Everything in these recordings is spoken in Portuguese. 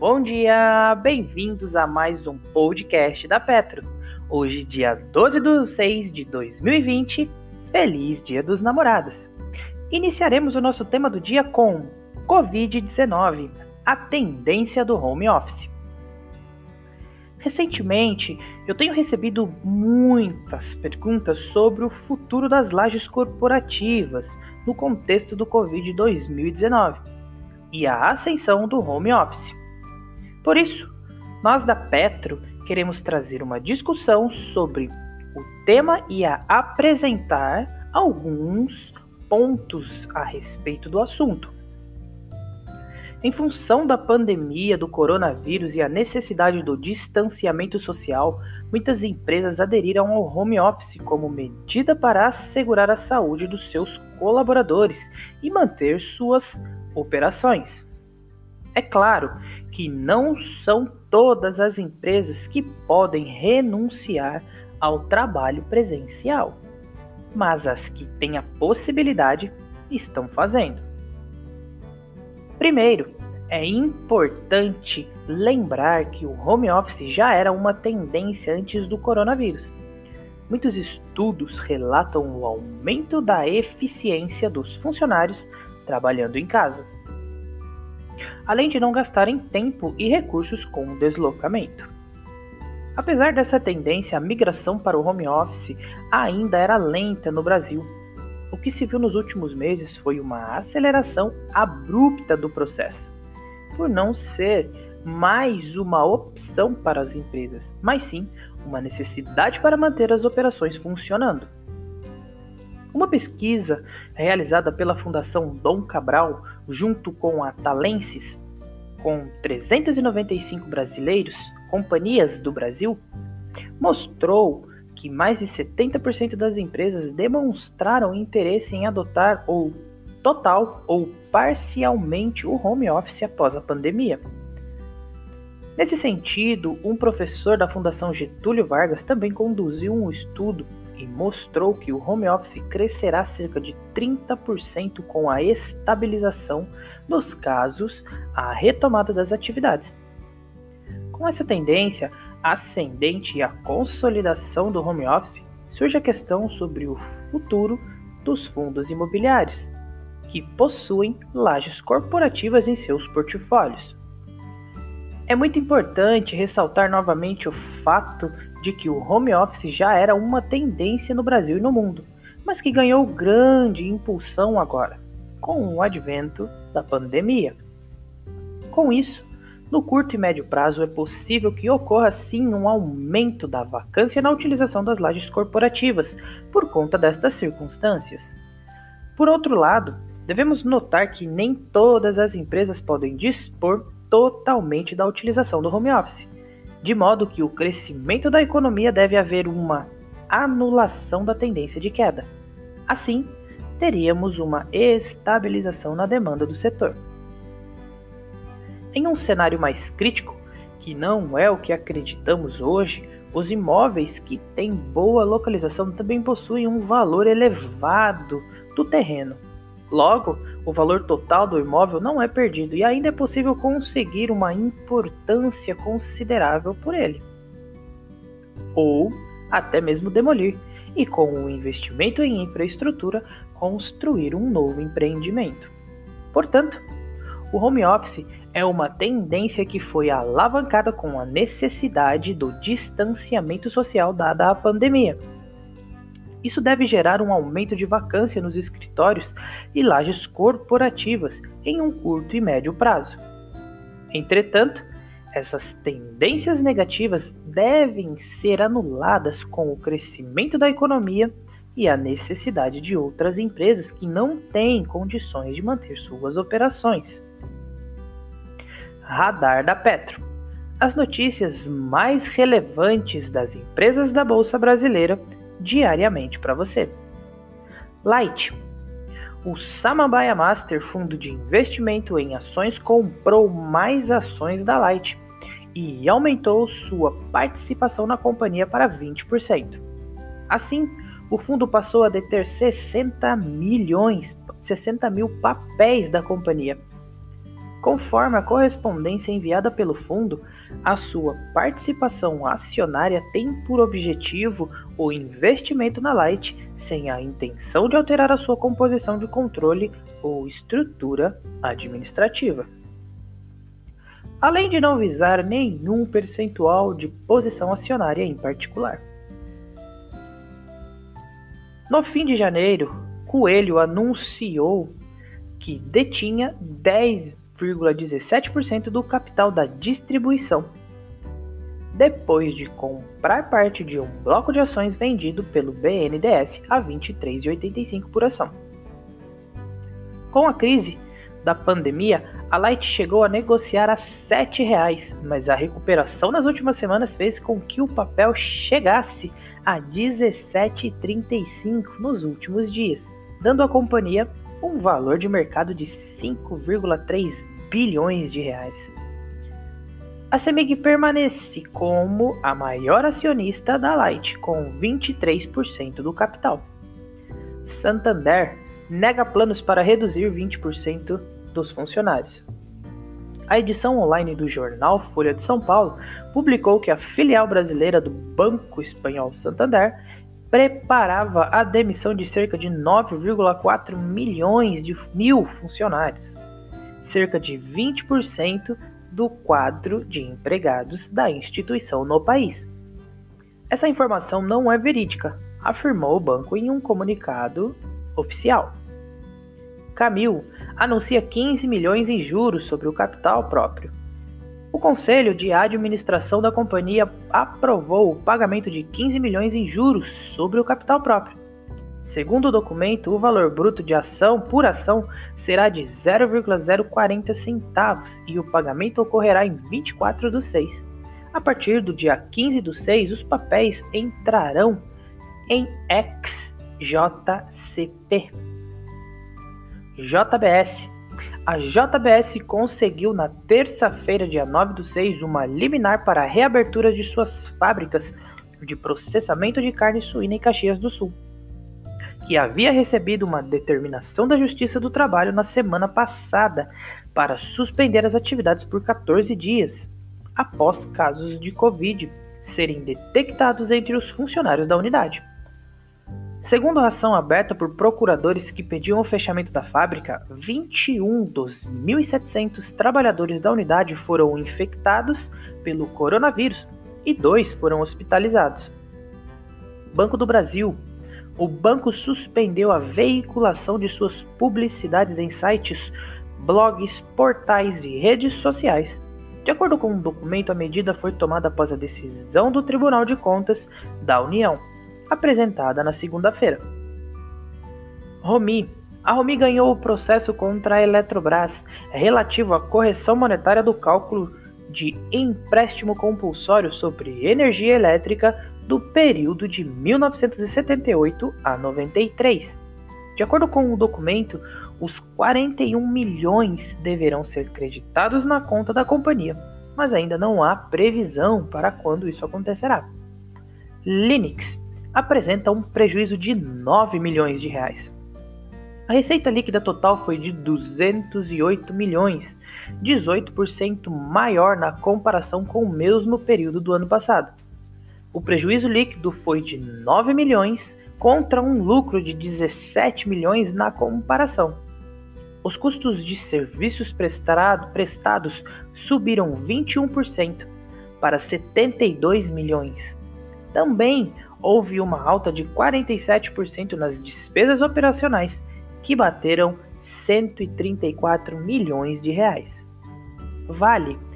bom dia! Bem-vindos a mais um podcast da Petro. Hoje, dia 12 de 6 de 2020, feliz Dia dos Namorados. Iniciaremos o nosso tema do dia com Covid-19, a tendência do home office. Recentemente, eu tenho recebido muitas perguntas sobre o futuro das lajes corporativas no contexto do Covid-2019 e a ascensão do home office. Por isso, nós da Petro queremos trazer uma discussão sobre o tema e a apresentar alguns pontos a respeito do assunto. Em função da pandemia do coronavírus e a necessidade do distanciamento social, muitas empresas aderiram ao home office como medida para assegurar a saúde dos seus colaboradores e manter suas operações. É claro que não são todas as empresas que podem renunciar ao trabalho presencial, mas as que têm a possibilidade estão fazendo. Primeiro, é importante lembrar que o home office já era uma tendência antes do coronavírus. Muitos estudos relatam o aumento da eficiência dos funcionários trabalhando em casa além de não gastarem tempo e recursos com o deslocamento. Apesar dessa tendência, a migração para o home office ainda era lenta no Brasil. O que se viu nos últimos meses foi uma aceleração abrupta do processo, por não ser mais uma opção para as empresas, mas sim uma necessidade para manter as operações funcionando. Uma pesquisa realizada pela Fundação Dom Cabral, junto com a Talenses, com 395 brasileiros, companhias do Brasil, mostrou que mais de 70% das empresas demonstraram interesse em adotar ou total ou parcialmente o home office após a pandemia. Nesse sentido, um professor da Fundação Getúlio Vargas também conduziu um estudo e mostrou que o home office crescerá cerca de 30% com a estabilização dos casos à retomada das atividades. Com essa tendência ascendente e a consolidação do home office, surge a questão sobre o futuro dos fundos imobiliários, que possuem lajes corporativas em seus portfólios. É muito importante ressaltar novamente o fato de que o home office já era uma tendência no Brasil e no mundo, mas que ganhou grande impulsão agora, com o advento da pandemia. Com isso, no curto e médio prazo é possível que ocorra sim um aumento da vacância na utilização das lajes corporativas por conta destas circunstâncias. Por outro lado, devemos notar que nem todas as empresas podem dispor totalmente da utilização do home office de modo que o crescimento da economia deve haver uma anulação da tendência de queda. Assim, teríamos uma estabilização na demanda do setor. Em um cenário mais crítico, que não é o que acreditamos hoje, os imóveis que têm boa localização também possuem um valor elevado do terreno. Logo, o valor total do imóvel não é perdido e ainda é possível conseguir uma importância considerável por ele. Ou até mesmo demolir e, com o investimento em infraestrutura, construir um novo empreendimento. Portanto, o home office é uma tendência que foi alavancada com a necessidade do distanciamento social dada a pandemia isso deve gerar um aumento de vacância nos escritórios e lajes corporativas em um curto e médio prazo. Entretanto, essas tendências negativas devem ser anuladas com o crescimento da economia e a necessidade de outras empresas que não têm condições de manter suas operações. Radar da Petro. As notícias mais relevantes das empresas da Bolsa Brasileira diariamente para você. Light. O Samambaia Master Fundo de Investimento em Ações comprou mais ações da Light e aumentou sua participação na companhia para 20%. Assim, o fundo passou a deter 60 milhões, 60 mil papéis da companhia. Conforme a correspondência enviada pelo fundo, a sua participação acionária tem por objetivo o investimento na Light sem a intenção de alterar a sua composição de controle ou estrutura administrativa. Além de não visar nenhum percentual de posição acionária em particular. No fim de janeiro, Coelho anunciou que detinha 10,17% do capital da distribuição, depois de comprar parte de um bloco de ações vendido pelo BNDES a R$ 23,85 por ação. Com a crise da pandemia, a Light chegou a negociar a R$ 7,00, mas a recuperação nas últimas semanas fez com que o papel chegasse a R$ 17,35 nos últimos dias, dando à companhia um valor de mercado de 5,3 bilhões de reais. A CEMIG permanece como a maior acionista da Light, com 23% do capital. Santander nega planos para reduzir 20% dos funcionários. A edição online do jornal Folha de São Paulo publicou que a filial brasileira do Banco Espanhol Santander preparava a demissão de cerca de 9,4 milhões de mil funcionários, cerca de 20% do quadro de empregados da instituição no país. Essa informação não é verídica, afirmou o banco em um comunicado oficial. Camil anuncia 15 milhões em juros sobre o capital próprio o Conselho de Administração da companhia aprovou o pagamento de 15 milhões em juros sobre o capital próprio. Segundo o documento, o valor bruto de ação por ação será de 0,040 centavos e o pagamento ocorrerá em 24 do 6. A partir do dia 15 do 6, os papéis entrarão em XJCP. JBS a JBS conseguiu na terça-feira, dia 9 do 6, uma liminar para a reabertura de suas fábricas de processamento de carne suína em Caxias do Sul, que havia recebido uma determinação da Justiça do Trabalho na semana passada para suspender as atividades por 14 dias, após casos de Covid serem detectados entre os funcionários da unidade. Segundo a ação aberta por procuradores que pediam o fechamento da fábrica, 21 dos 1.700 trabalhadores da unidade foram infectados pelo coronavírus e dois foram hospitalizados. Banco do Brasil. O banco suspendeu a veiculação de suas publicidades em sites, blogs, portais e redes sociais. De acordo com um documento, a medida foi tomada após a decisão do Tribunal de Contas da União apresentada na segunda-feira. Romi. A Romi ganhou o processo contra a Eletrobras relativo à correção monetária do cálculo de empréstimo compulsório sobre energia elétrica do período de 1978 a 93. De acordo com o documento, os 41 milhões deverão ser creditados na conta da companhia, mas ainda não há previsão para quando isso acontecerá. Linux apresenta um prejuízo de 9 milhões de reais. A receita líquida total foi de 208 milhões, 18% maior na comparação com o mesmo período do ano passado. O prejuízo líquido foi de 9 milhões contra um lucro de 17 milhões na comparação. Os custos de serviços prestado, prestados subiram 21% para 72 milhões. Também houve uma alta de 47% nas despesas operacionais, que bateram 134 milhões de reais. Vale.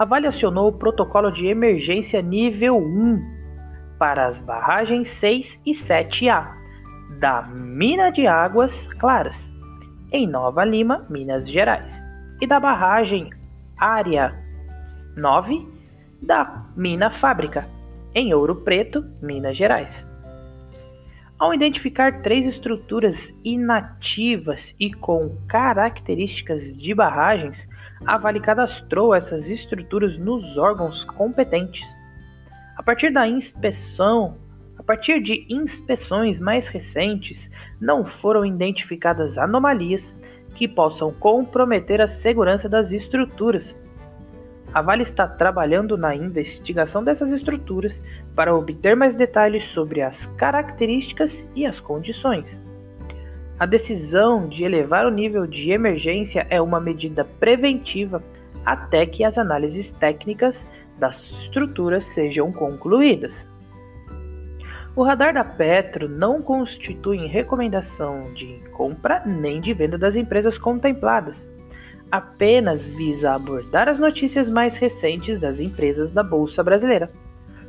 A Vale acionou o protocolo de emergência nível 1 para as barragens 6 e 7A da Mina de Águas Claras, em Nova Lima, Minas Gerais, e da barragem Área 9 da Mina Fábrica, em Ouro Preto, Minas Gerais. Ao identificar três estruturas inativas e com características de barragens, a Vale cadastrou essas estruturas nos órgãos competentes. A partir da inspeção, a partir de inspeções mais recentes, não foram identificadas anomalias que possam comprometer a segurança das estruturas. A Vale está trabalhando na investigação dessas estruturas para obter mais detalhes sobre as características e as condições. A decisão de elevar o nível de emergência é uma medida preventiva até que as análises técnicas das estruturas sejam concluídas. O radar da Petro não constitui recomendação de compra nem de venda das empresas contempladas, apenas visa abordar as notícias mais recentes das empresas da Bolsa Brasileira.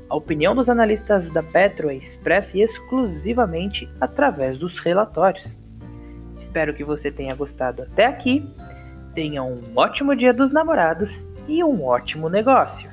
A opinião dos analistas da Petro é expressa exclusivamente através dos relatórios. Espero que você tenha gostado até aqui. Tenha um ótimo dia dos namorados e um ótimo negócio.